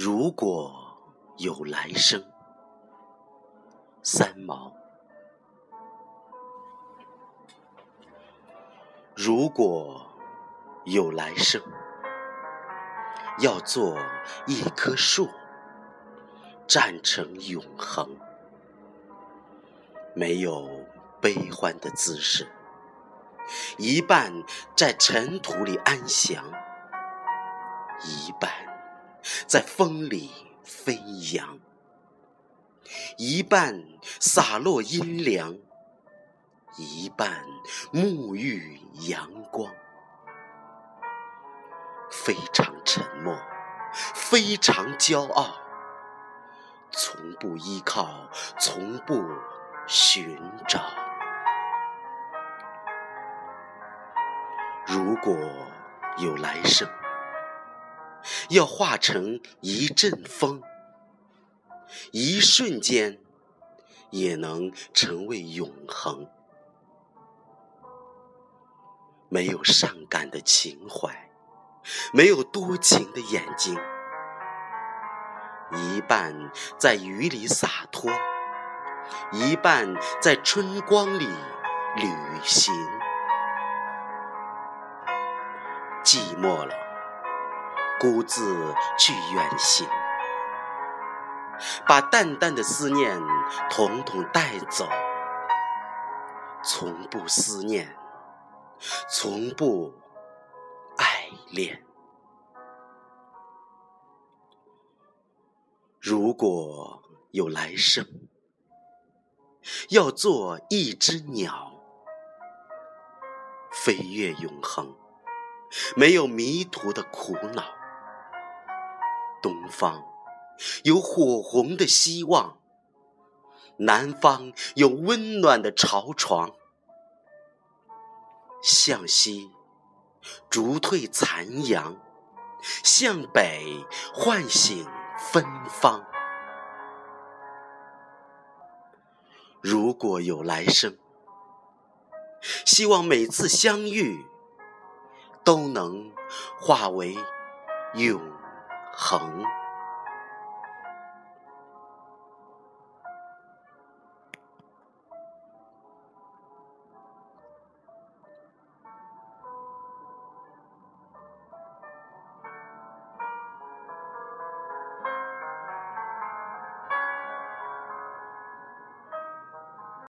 如果有来生，三毛。如果有来生，要做一棵树，站成永恒，没有悲欢的姿势，一半在尘土里安详，一半。在风里飞扬，一半洒落阴凉，一半沐浴阳光。非常沉默，非常骄傲，从不依靠，从不寻找。如果有来生。要化成一阵风，一瞬间也能成为永恒。没有伤感的情怀，没有多情的眼睛，一半在雨里洒脱，一半在春光里旅行。寂寞了。孤自去远行，把淡淡的思念统统带走，从不思念，从不爱恋。如果有来生，要做一只鸟，飞越永恒，没有迷途的苦恼。东方有火红的希望，南方有温暖的巢床。向西逐退残阳，向北唤醒芬芳。如果有来生，希望每次相遇都能化为永。横。